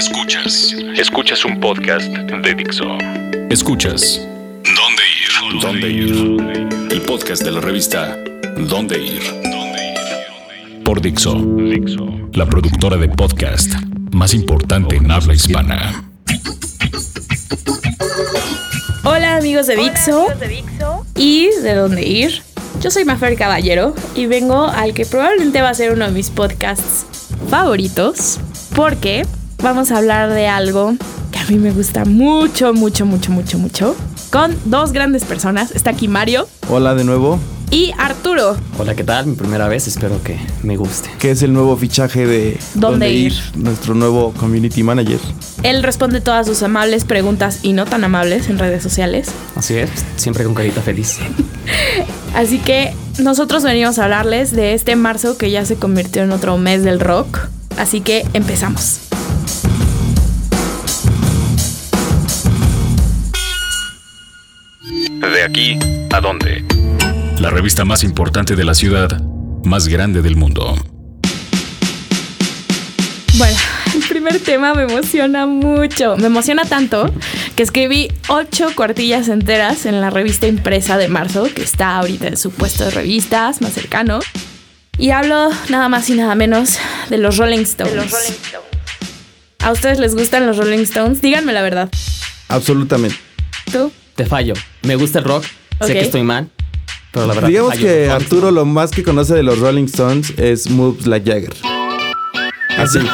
Escuchas. Escuchas un podcast de Dixo. Escuchas. ¿Dónde ir? ¿Dónde ir? El podcast de la revista ¿Dónde ir? Por Dixo. La productora de podcast más importante en habla hispana. Hola amigos de Dixo y de dónde ir. Yo soy Mafer Caballero y vengo al que probablemente va a ser uno de mis podcasts favoritos porque vamos a hablar de algo que a mí me gusta mucho, mucho, mucho, mucho, mucho. Con dos grandes personas. Está aquí Mario. Hola de nuevo. Y Arturo. Hola, ¿qué tal? Mi primera vez, espero que me guste. Que es el nuevo fichaje de ¿Dónde ir? Nuestro nuevo community manager. Él responde todas sus amables preguntas y no tan amables en redes sociales. Así es, siempre con carita feliz. Así que nosotros venimos a hablarles de este marzo que ya se convirtió en otro mes del rock. Así que empezamos. De aquí a dónde. La revista más importante de la ciudad, más grande del mundo. Bueno, el primer tema me emociona mucho. Me emociona tanto que escribí ocho cuartillas enteras en la revista impresa de marzo, que está ahorita en su puesto de revistas más cercano. Y hablo nada más y nada menos de los Rolling Stones. De los Rolling Stones. ¿A ustedes les gustan los Rolling Stones? Díganme la verdad. Absolutamente. ¿Tú? Te fallo. Me gusta el rock, sé que estoy mal, pero la verdad. Digamos fallo. que Arturo lo más que conoce de los Rolling Stones es Moves Like Jagger. Así.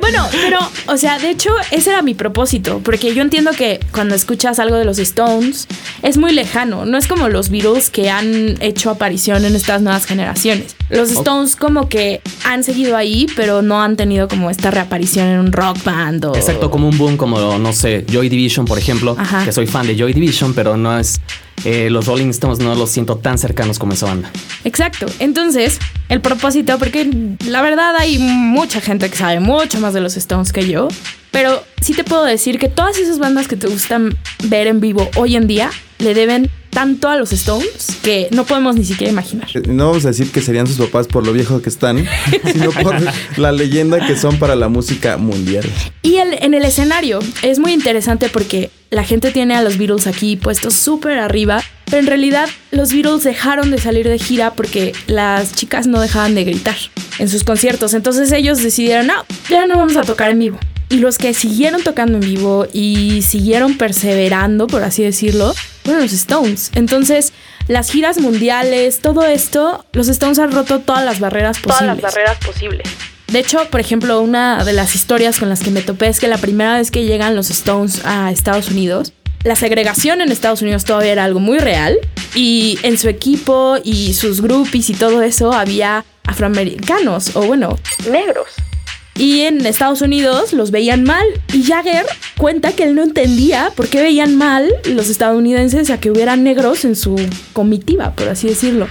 Bueno, pero, o sea, de hecho, ese era mi propósito, porque yo entiendo que cuando escuchas algo de los Stones es muy lejano, no es como los Beatles que han hecho aparición en estas nuevas generaciones. Los Stones como que han seguido ahí, pero no han tenido como esta reaparición en un rock band o... Exacto, como un boom, como, no sé, Joy Division, por ejemplo, Ajá. que soy fan de Joy Division, pero no es. Eh, los Rolling Stones no los siento tan cercanos como esa banda. Exacto. Entonces, el propósito, porque la verdad hay mucha gente que sabe mucho más de los Stones que yo, pero sí te puedo decir que todas esas bandas que te gustan ver en vivo hoy en día le deben tanto a los Stones que no podemos ni siquiera imaginar. No vamos a decir que serían sus papás por lo viejos que están, sino por la leyenda que son para la música mundial. Y el- en el escenario es muy interesante porque la gente tiene a los Beatles aquí puestos súper arriba, pero en realidad los Beatles dejaron de salir de gira porque las chicas no dejaban de gritar en sus conciertos. Entonces ellos decidieron, no, ya no vamos a tocar en vivo. Y los que siguieron tocando en vivo y siguieron perseverando, por así decirlo, fueron los Stones. Entonces, las giras mundiales, todo esto, los Stones han roto todas las barreras posibles. Todas las barreras posibles. De hecho, por ejemplo, una de las historias con las que me topé es que la primera vez que llegan los Stones a Estados Unidos, la segregación en Estados Unidos todavía era algo muy real y en su equipo y sus groupies y todo eso había afroamericanos o bueno, Negros. y en Estados Unidos los veían mal. Y Jagger cuenta que él no entendía por qué veían mal los estadounidenses a que hubieran negros en su comitiva, por así decirlo.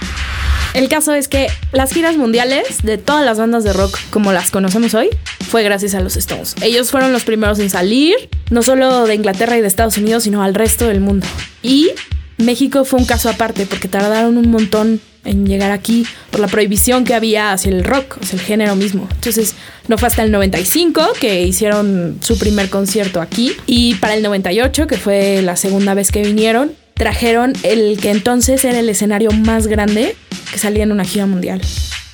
El caso es que las giras mundiales de todas las bandas de rock como las conocemos hoy fue gracias a los Stones. Ellos fueron los primeros en salir, no solo de Inglaterra y de Estados Unidos, sino al resto del mundo. Y México fue un caso aparte porque tardaron un montón en llegar aquí por la prohibición que había hacia el rock, hacia el género mismo. Entonces, no fue hasta el 95 que hicieron su primer concierto aquí y para el 98, que fue la segunda vez que vinieron, trajeron el que entonces era el escenario más grande que salía en una gira mundial.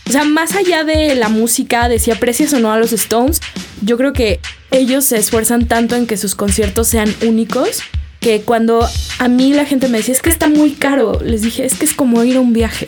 O sea, más allá de la música, de si aprecias o no a los Stones, yo creo que ellos se esfuerzan tanto en que sus conciertos sean únicos que cuando a mí la gente me decía, es que está muy caro, les dije, es que es como ir a un viaje.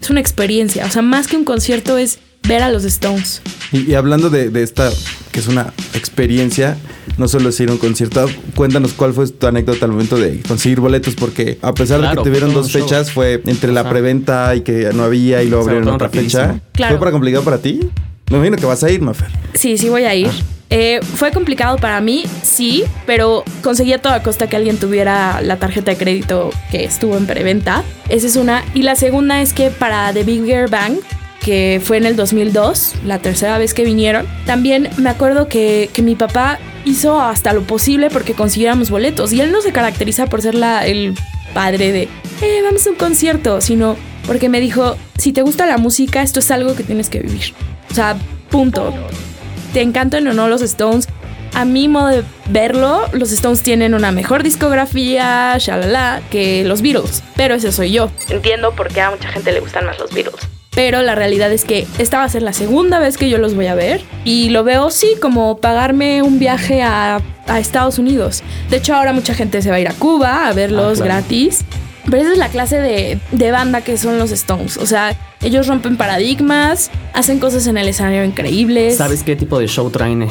Es una experiencia. O sea, más que un concierto es ver a los Stones. Y, y hablando de, de esta, que es una experiencia, no solo es ir a un concierto, cuéntanos cuál fue tu anécdota al momento de conseguir boletos, porque a pesar de que tuvieron dos show. fechas, fue entre la preventa y que no había y luego abrieron otra fecha. Claro. ¿Fue para complicado para ti? Me imagino que vas a ir, Mafer. Sí, sí voy a ir. Eh, fue complicado para mí, sí, pero conseguí a toda costa que alguien tuviera la tarjeta de crédito que estuvo en preventa. Esa es una. Y la segunda es que para The Bigger Bang, que fue en el 2002, la tercera vez que vinieron, también me acuerdo que, que mi papá hizo hasta lo posible porque consiguiéramos boletos. Y él no se caracteriza por ser la, el padre de, eh, vamos a un concierto, sino porque me dijo, si te gusta la música, esto es algo que tienes que vivir. O sea, punto. te encantan o no los Stones, a mi modo de verlo, los Stones tienen una mejor discografía, shalala, que los Beatles. Pero ese soy yo. Entiendo por qué a mucha gente le gustan más los Beatles. Pero la realidad es que esta va a ser la segunda vez que yo los voy a ver. Y lo veo, sí, como pagarme un viaje a, a Estados Unidos. De hecho, ahora mucha gente se va a ir a Cuba a verlos Ah, claro. gratis. Pero esa es la clase de, de banda que son los Stones. O sea, ellos rompen paradigmas, hacen cosas en el escenario increíbles. ¿Sabes qué tipo de show traen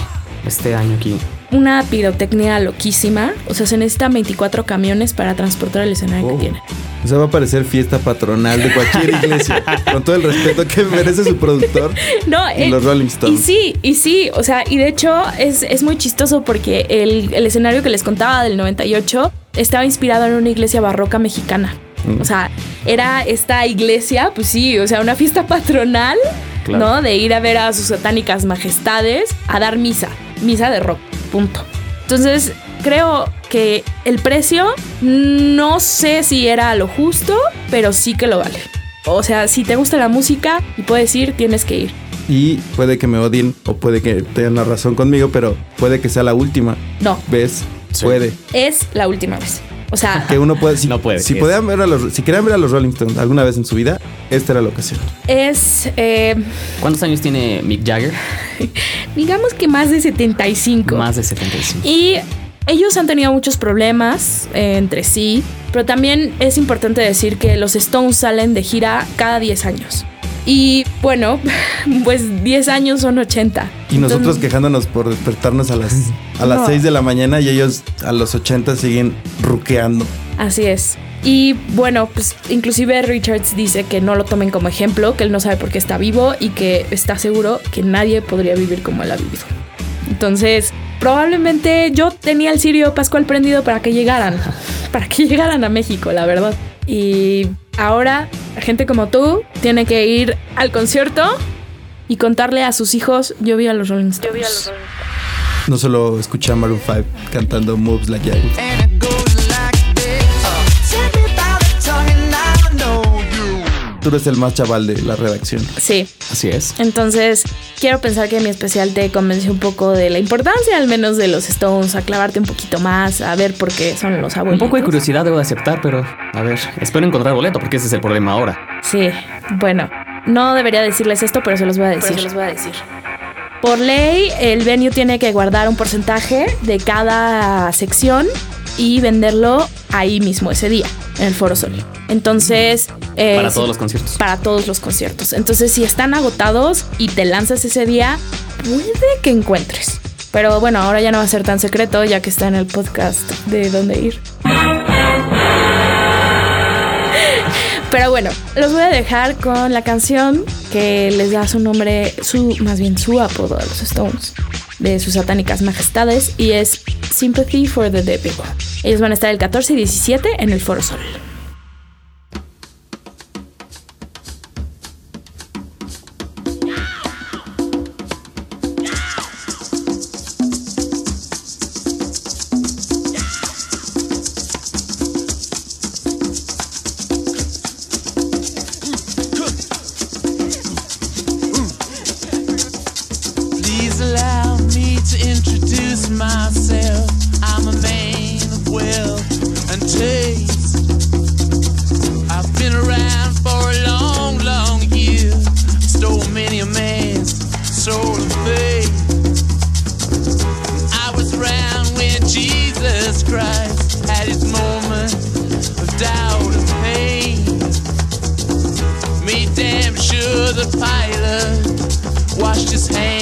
este año aquí? Una pirotecnia loquísima. O sea, se necesitan 24 camiones para transportar el escenario Oh. que tienen. O sea, va a parecer fiesta patronal de cualquier iglesia. con todo el respeto que merece su productor. No, Y el- los Rolling Stones. Y sí, y sí, o sea, y de hecho es, es muy chistoso porque el, el escenario que les contaba del 98 estaba inspirado en una iglesia barroca mexicana. Mm. O sea, era esta iglesia, pues sí, o sea, una fiesta patronal, Claro. ¿no? De ir a ver a sus satánicas majestades a dar misa, misa de rock, punto. Entonces, creo que el precio no sé si era lo justo, pero sí que lo vale. O sea, si te gusta la música y puedes ir, tienes que ir. Y puede que me odien o puede que tengan la razón conmigo, pero puede que sea la última No, vez. Sí. Puede. es la última vez. O sea, Que uno puede. Si, No puede, Si, sí. podían ver a los, si querían ver a los Rolling Stones alguna vez en su vida, esta era la ocasión. es, eh, ¿Cuántos años tiene Mick Jagger? digamos que más de 75. Más de 75. Y ellos han tenido muchos problemas eh, entre sí, pero también es importante decir que los Stones salen de gira cada 10 años. Y bueno, pues 10 años son 80. Y nosotros Entonces, quejándonos por despertarnos a las, a las No. 6 de la mañana y ellos a los 80 siguen ruqueando. Así es. Y bueno, pues inclusive Richards dice que no lo tomen como ejemplo, que él no sabe por qué está vivo y que está seguro que nadie podría vivir como él ha vivido. Entonces, probablemente yo tenía el Sirio Pascual prendido para que llegaran, para que llegaran a México, la verdad. Y ahora, gente como tú tiene que ir al concierto y contarle a sus hijos, yo vi a los Rolling Stones. No solo escuché a Maroon 5 cantando Moves Like Jagger. Tú eres el más chaval de la redacción. Sí, Así es. Entonces, quiero pensar que mi especial te convenció un poco de la importancia, al menos de los Stones, a clavarte un poquito más, a ver por qué son los Un abuelos. poco de curiosidad debo de aceptar, pero a ver, espero encontrar boleto porque ese es el problema ahora. Sí, bueno, no debería decirles esto, pero se los voy a decir. los voy a decir. Por ley, el venue tiene que guardar un porcentaje de cada sección y venderlo ahí mismo ese día, en el Foro Sol. Entonces, eh, Para todos los conciertos. para todos los conciertos. Entonces, si están agotados y te lanzas ese día, puede que encuentres. Pero bueno, ahora ya no va a ser tan secreto ya que está en el podcast de dónde ir. Pero bueno, los voy a dejar con la canción que les da su nombre, su más bien su apodo a los Stones, de sus satánicas majestades, y es Sympathy for the Devil. Ellos van a estar el 14 y 17 en el Foro Sol. Jesus Christ had his moment of doubt and pain. Made damn sure the pilot washed his hands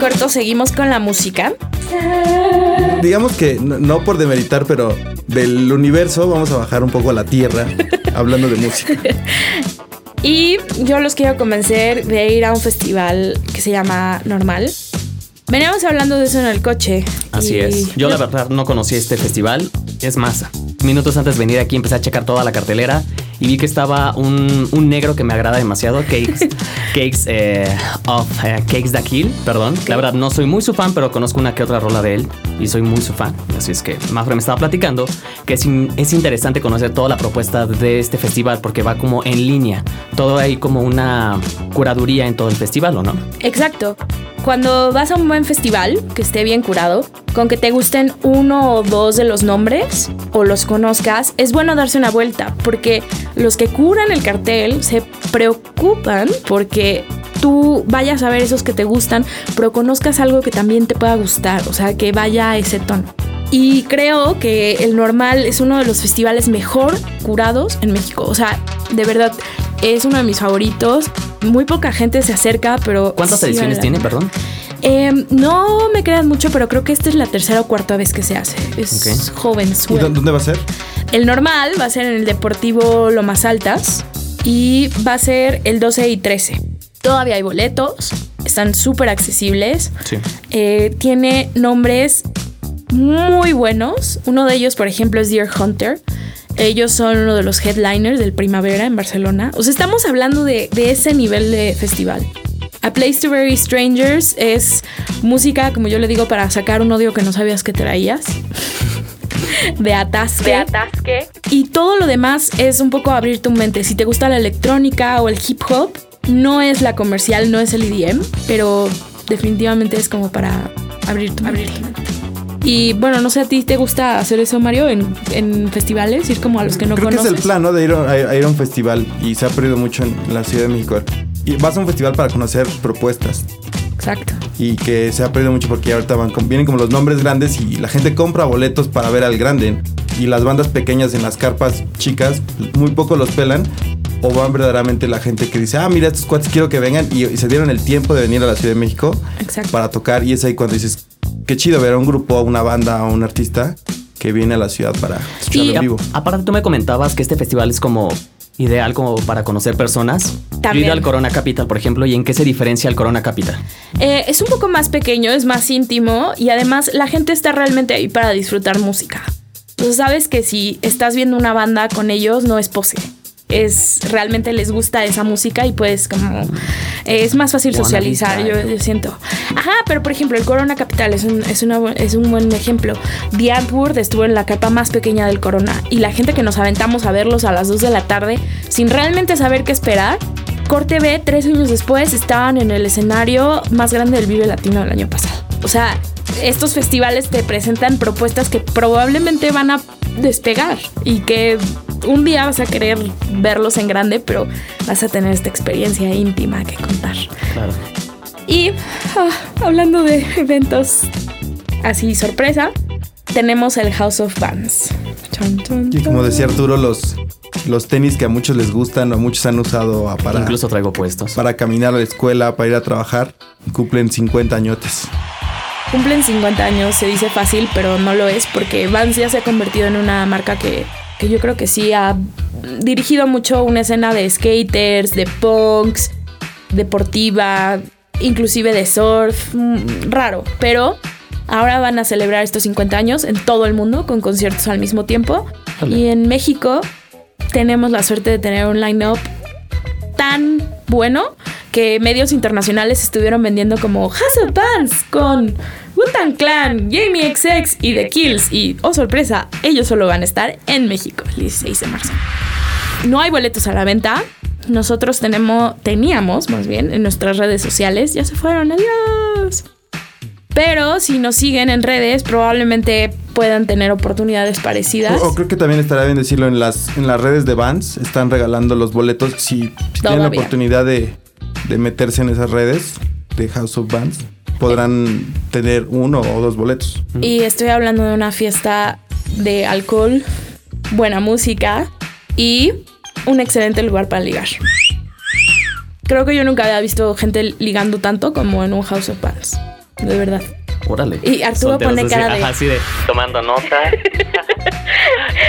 corto, seguimos con la música. Digamos que no, no por demeritar, pero del universo vamos a bajar un poco a la tierra hablando de música. Y yo los quiero convencer de ir a un festival que se llama Normal. Veníamos hablando de eso en el coche. Así y- es. Yo la verdad no conocí este festival. Es más, minutos antes de venir aquí empecé a checar toda la cartelera y vi que estaba un, un negro que me agrada demasiado, Cakes, Cakes eh, of eh, Cakes the Kill, perdón. La verdad no soy muy su fan, pero conozco una que otra rola de él y soy muy su fan. Así es que Mafra me estaba platicando que es, in- es interesante conocer toda la propuesta de este festival porque va como en línea. Todo hay como una curaduría en todo el festival, ¿o no? Exacto. Cuando vas a un buen festival, que esté bien curado, con que te gusten uno o dos de los nombres o los conozcas, es bueno darse una vuelta, porque los que curan el cartel se preocupan porque tú vayas a ver esos que te gustan, pero conozcas algo que también te pueda gustar, o sea, que vaya a ese tono. Y creo que el normal es uno de los festivales mejor curados en México. O sea, de verdad, es uno de mis favoritos. Muy poca gente se acerca, pero... ¿Cuántas sí ediciones vale tiene, perdón? Eh, no me crean mucho, pero creo que esta es la tercera o cuarta vez que se hace. Es joven, ¿Y suave. dó- dónde va a ser? El normal va a ser en el Deportivo Lomas Altas y va a ser el 12 y 13. Todavía hay boletos, están súper accesibles. Sí. Eh, tiene nombres muy buenos. Uno de ellos, por ejemplo, es Deer Hunter. Ellos son uno de los headliners del Primavera en Barcelona. O sea, estamos hablando de, de ese nivel de festival. A Place to Bury Strangers es música, como yo le digo, para sacar un odio que no sabías que traías. De atasque. De atasque. Y todo lo demás es un poco abrir tu mente. Si te gusta la electrónica o el hip hop, no es la comercial, no es el EDM, pero definitivamente es como para abrir tu mente. Y bueno, no sé, ¿a ti te gusta hacer eso, Mario, en, en festivales? Ir como a los que no Creo conoces. que es el plan, ¿no? De ir a, a ir a un festival y se ha perdido mucho en la Ciudad de México. Y vas a un festival para conocer propuestas Exacto. y que se ha perdido mucho porque ahorita van con- vienen como los nombres grandes y la gente compra boletos para ver al grande y las bandas pequeñas en las carpas chicas muy poco los pelan o van verdaderamente la gente que dice ah mira estos cuates quiero que vengan y, y se dieron el tiempo de venir a la Ciudad de México Exacto. para tocar y es ahí cuando dices qué chido ver a un grupo a una banda a un artista que viene a la ciudad para escucharlo Y en vivo Aparte, tú me comentabas que este festival es como ideal como para conocer personas. Yo he También. ido al Corona Capital, por ejemplo, ¿y en qué se diferencia el Corona Capital? Eh, es un poco más pequeño, es más íntimo y además la gente está realmente ahí para disfrutar música. Entonces sabes que si estás viendo una banda con ellos no es pose. Es realmente les gusta esa música y pues como eh, es más fácil socializar, yo, yo siento. Ajá, pero por ejemplo el Corona Capital es un, es, una es un buen ejemplo. The Antwoord estuvo en la capa más pequeña del Corona y la gente que nos aventamos a verlos a las 2 de la tarde sin realmente saber qué esperar Corte B, tres años después, estaban en el escenario más grande del Vive Latino del año pasado. O sea, estos festivales te presentan propuestas que probablemente van a despegar y que un día vas a querer verlos en grande, pero vas a tener esta experiencia íntima que contar. Claro. Y ah, hablando de eventos así sorpresa, tenemos el House of Bands. Chon, chon, y como decía Arturo los los tenis que a muchos les gustan o muchos han usado a- para Incluso traigo puestos. para caminar a la escuela, para ir a trabajar, cumplen 50 añotes. Cumplen 50 años, se dice fácil, pero no lo es porque Vans ya se ha convertido en una marca que, que yo creo que sí ha dirigido mucho una escena de skaters, de punks, deportiva, inclusive de surf, mm, raro, pero ahora van a celebrar estos 50 años en todo el mundo con conciertos al mismo tiempo. Y en México tenemos la suerte de tener un line-up tan bueno que medios internacionales estuvieron vendiendo como of Bands con Wu-Tang Clan, Jamie XX y The Kills. Y, oh sorpresa, ellos solo van a estar en México el 16 de marzo. No hay boletos a la venta. Nosotros tenemos, teníamos más bien en nuestras redes sociales. Ya se fueron, adiós. Pero si nos siguen en redes, probablemente puedan tener oportunidades parecidas. O, o creo que también estará bien decirlo en las en las redes de Vans, están regalando los boletos si, si tienen la oportunidad de, de meterse en esas redes de House of Bands. podrán tener uno o dos boletos. Y estoy hablando de una fiesta de alcohol, buena música y un excelente lugar para ligar. Creo que yo nunca había visto gente ligando tanto como en un House of Bands. De verdad. Órale. Y Arturo Solteros pone así, cara de- ajá, así de tomando nota.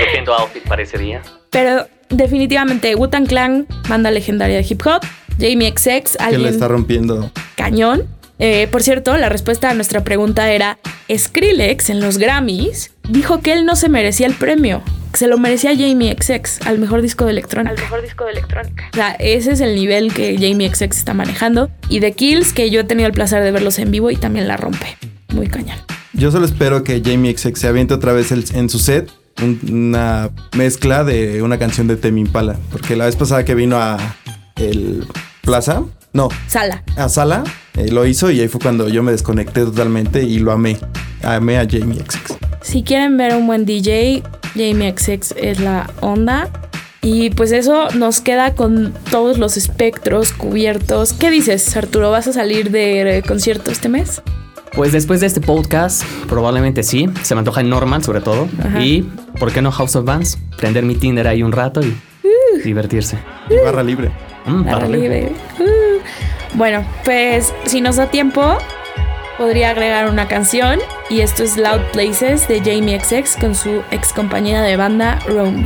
Cogiendo outfit parecería. Pero definitivamente Wu-Tang Clan, banda legendaria de hip hop. Jamie XX, Que le alguien está rompiendo. cañón. Eh, por cierto, la respuesta a nuestra pregunta era: Skrillex en los Grammys dijo que él no se merecía el premio, que se lo merecía Jamie XX al mejor disco de electrónica. Al mejor disco de electrónica. O sea, ese es el nivel que Jamie XX está manejando. Y The Kills, que yo he tenido el placer de verlos en vivo y también la rompe. Muy cañón. Yo solo espero que Jamie XX se aviente otra vez el- en su set un- una mezcla de una canción de Temi Impala. Porque la vez pasada que vino a el Plaza, no, Sala. a Sala, eh, lo hizo y ahí fue cuando yo me desconecté totalmente y lo amé. Amé a Jamie XX. Si quieren ver un buen DJ, Jamie XX es la onda. Y pues eso nos queda con todos los espectros cubiertos. ¿Qué dices, Arturo? ¿Vas a salir de eh, concierto este mes? Pues después de este podcast, probablemente sí. Se me antoja en Normal, sobre todo. Ajá. Y, ¿por qué no House of Bands? Prender mi Tinder ahí un rato y divertirse. Y barra libre. Mm, libre. Uh. Bueno, pues si nos da tiempo, podría agregar una canción. Y esto es Loud Places de Jamie XX con su ex compañera de banda, Romy.